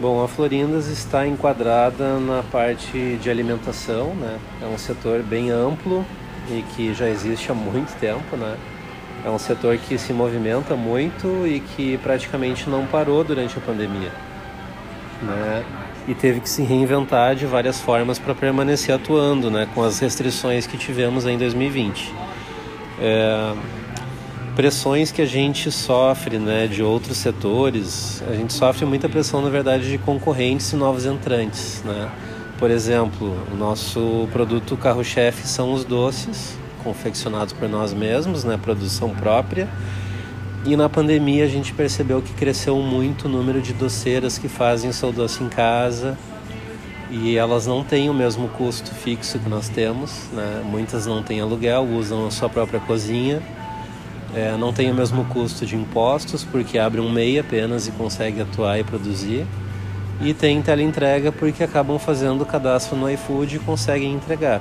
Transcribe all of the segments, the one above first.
Bom, a Florindas está enquadrada na parte de alimentação, né? É um setor bem amplo e que já existe há muito tempo, né? É um setor que se movimenta muito e que praticamente não parou durante a pandemia, né? E teve que se reinventar de várias formas para permanecer atuando, né? Com as restrições que tivemos em 2020. É pressões que a gente sofre né, de outros setores, a gente sofre muita pressão, na verdade, de concorrentes e novos entrantes. Né? Por exemplo, o nosso produto carro-chefe são os doces, confeccionados por nós mesmos, né, produção própria. E na pandemia a gente percebeu que cresceu muito o número de doceiras que fazem seu doce em casa e elas não têm o mesmo custo fixo que nós temos, né? Muitas não têm aluguel, usam a sua própria cozinha é, não tem o mesmo custo de impostos, porque abre um MEI apenas e consegue atuar e produzir. E tem teleentrega porque acabam fazendo cadastro no iFood e conseguem entregar.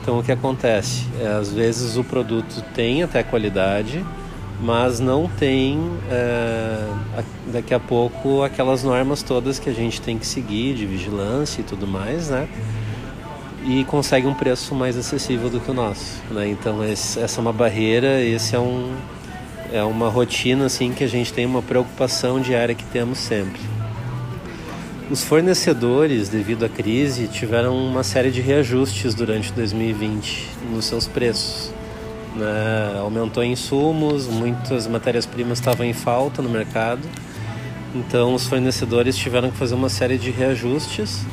Então o que acontece? É, às vezes o produto tem até qualidade, mas não tem é, daqui a pouco aquelas normas todas que a gente tem que seguir de vigilância e tudo mais, né? E consegue um preço mais acessível do que o nosso. Né? Então esse, essa é uma barreira, esse é um é uma rotina assim que a gente tem uma preocupação diária que temos sempre. Os fornecedores, devido à crise, tiveram uma série de reajustes durante 2020 nos seus preços. Né? Aumentou insumos, muitas matérias-primas estavam em falta no mercado, então os fornecedores tiveram que fazer uma série de reajustes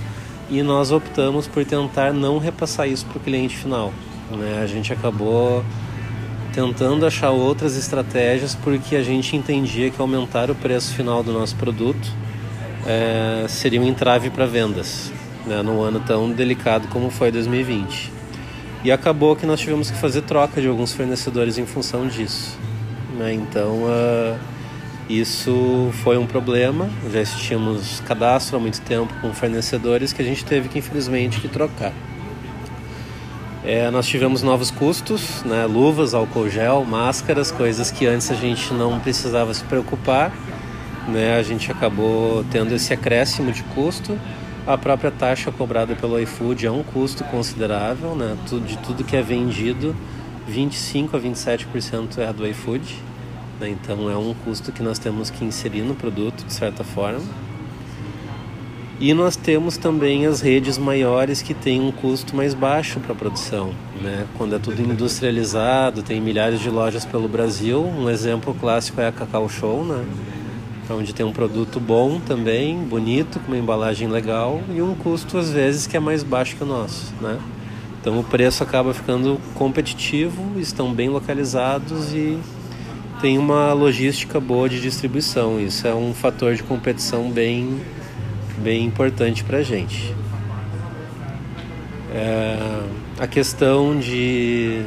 e nós optamos por tentar não repassar isso para o cliente final. Né? A gente acabou tentando achar outras estratégias porque a gente entendia que aumentar o preço final do nosso produto é, seria um entrave para vendas, né? num ano tão delicado como foi 2020. E acabou que nós tivemos que fazer troca de alguns fornecedores em função disso. Né? Então, uh, isso foi um problema, já tínhamos cadastro há muito tempo com fornecedores que a gente teve que infelizmente que trocar. É, nós tivemos novos custos, né? luvas, álcool gel, máscaras, coisas que antes a gente não precisava se preocupar. Né? A gente acabou tendo esse acréscimo de custo. A própria taxa cobrada pelo iFood é um custo considerável, né? de tudo que é vendido, 25 a 27% é do iFood. Né? Então é um custo que nós temos que inserir no produto de certa forma. E nós temos também as redes maiores que têm um custo mais baixo para a produção. Né? Quando é tudo industrializado, tem milhares de lojas pelo Brasil. Um exemplo clássico é a Cacau Show, né? onde tem um produto bom também, bonito, com uma embalagem legal e um custo às vezes que é mais baixo que o nosso. Né? Então o preço acaba ficando competitivo, estão bem localizados e tem uma logística boa de distribuição. Isso é um fator de competição bem, bem importante para a gente. É, a questão de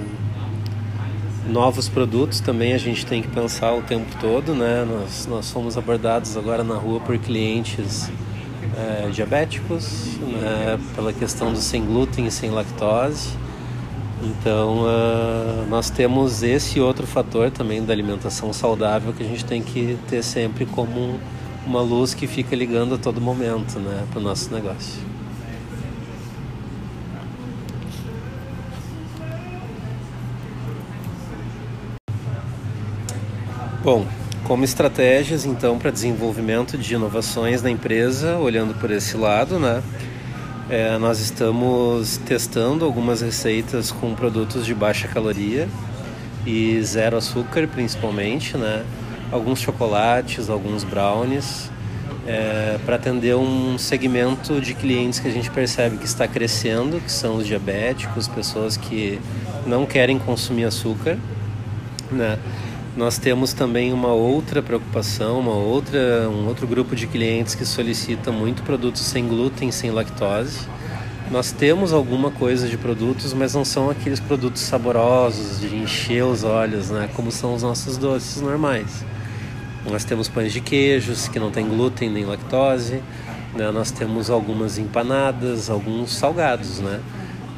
novos produtos também a gente tem que pensar o tempo todo, né? Nós, nós fomos abordados agora na rua por clientes é, diabéticos, né? pela questão do sem glúten e sem lactose. Então, uh, nós temos esse outro fator também da alimentação saudável que a gente tem que ter sempre como uma luz que fica ligando a todo momento né, para o nosso negócio. Bom, como estratégias então para desenvolvimento de inovações na empresa, olhando por esse lado, né? É, nós estamos testando algumas receitas com produtos de baixa caloria e zero açúcar, principalmente, né? Alguns chocolates, alguns brownies, é, para atender um segmento de clientes que a gente percebe que está crescendo, que são os diabéticos, pessoas que não querem consumir açúcar, né? Nós temos também uma outra preocupação, uma outra, um outro grupo de clientes que solicita muito produtos sem glúten, sem lactose. Nós temos alguma coisa de produtos, mas não são aqueles produtos saborosos de encher os olhos, né? Como são os nossos doces normais. Nós temos pães de queijos que não tem glúten nem lactose. Né? Nós temos algumas empanadas, alguns salgados, né?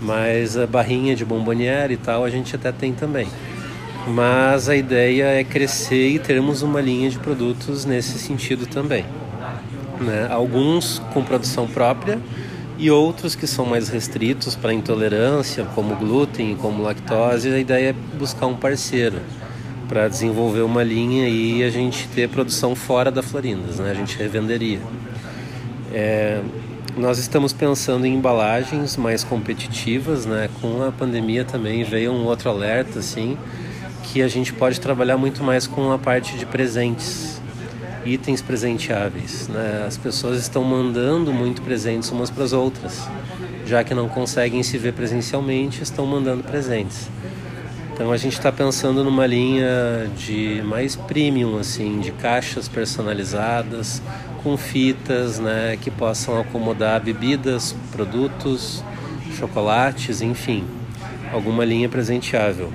Mas a barrinha de bomboniere e tal a gente até tem também mas a ideia é crescer e termos uma linha de produtos nesse sentido também. né? alguns com produção própria e outros que são mais restritos para intolerância, como glúten, como lactose. A ideia é buscar um parceiro para desenvolver uma linha e a gente ter produção fora da Florindas, né? a gente revenderia. É, nós estamos pensando em embalagens mais competitivas, né? Com a pandemia também veio um outro alerta, assim, que a gente pode trabalhar muito mais com a parte de presentes, itens presenteáveis, né? As pessoas estão mandando muito presentes umas para as outras, já que não conseguem se ver presencialmente, estão mandando presentes. Então a gente está pensando numa linha de mais premium, assim, de caixas personalizadas, com fitas, né, que possam acomodar bebidas, produtos, chocolates, enfim, alguma linha presenteável.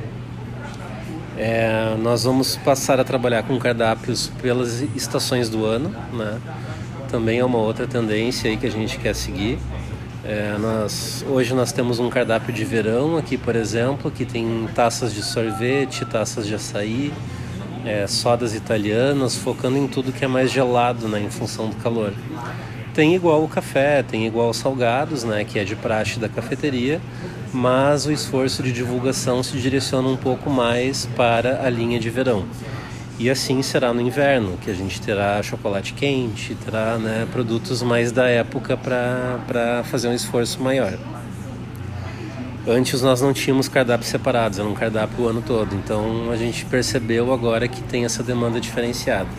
É, nós vamos passar a trabalhar com cardápios pelas estações do ano, né? Também é uma outra tendência aí que a gente quer seguir. É, nós, hoje nós temos um cardápio de verão aqui, por exemplo, que tem taças de sorvete, taças de açaí, é, sodas italianas, focando em tudo que é mais gelado, né, em função do calor. Tem igual o café, tem igual os salgados, né, que é de praxe da cafeteria, mas o esforço de divulgação se direciona um pouco mais para a linha de verão. E assim será no inverno, que a gente terá chocolate quente, terá né, produtos mais da época para fazer um esforço maior. Antes nós não tínhamos cardápios separados, era um cardápio o ano todo, então a gente percebeu agora que tem essa demanda diferenciada.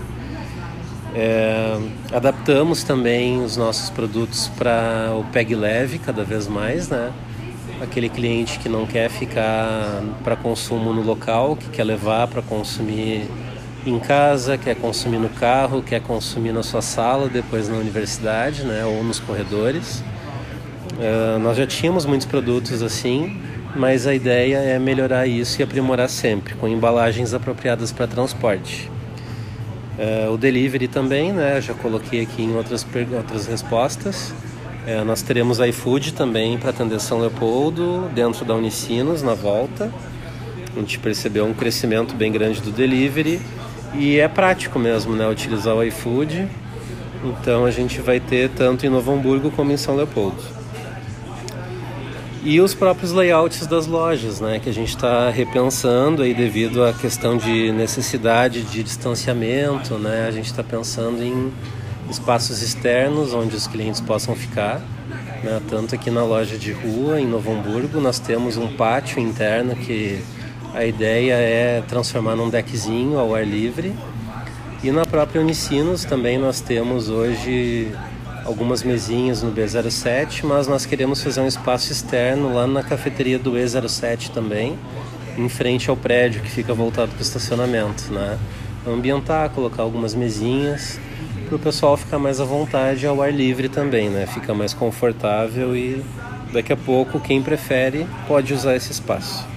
É, adaptamos também os nossos produtos para o PEG leve cada vez mais, né? Aquele cliente que não quer ficar para consumo no local, que quer levar para consumir em casa, quer consumir no carro, quer consumir na sua sala, depois na universidade, né, ou nos corredores. Uh, nós já tínhamos muitos produtos assim, mas a ideia é melhorar isso e aprimorar sempre, com embalagens apropriadas para transporte. Uh, o delivery também, né, já coloquei aqui em outras, outras respostas. Uh, nós teremos iFood também para atender São Leopoldo, dentro da Unicinos, na volta. A gente percebeu um crescimento bem grande do delivery e é prático mesmo, né? Utilizar o iFood. Então a gente vai ter tanto em Novo Hamburgo como em São Leopoldo. E os próprios layouts das lojas, né? Que a gente está repensando aí devido à questão de necessidade de distanciamento, né? A gente está pensando em espaços externos onde os clientes possam ficar. Né? Tanto aqui na loja de rua, em Novo Hamburgo, nós temos um pátio interno que a ideia é transformar num deckzinho ao ar livre. E na própria Unicinos também nós temos hoje algumas mesinhas no B07, mas nós queremos fazer um espaço externo lá na cafeteria do E07 também, em frente ao prédio que fica voltado para o estacionamento, né? Ambientar, colocar algumas mesinhas para o pessoal ficar mais à vontade ao ar livre também, né? Fica mais confortável e daqui a pouco quem prefere pode usar esse espaço.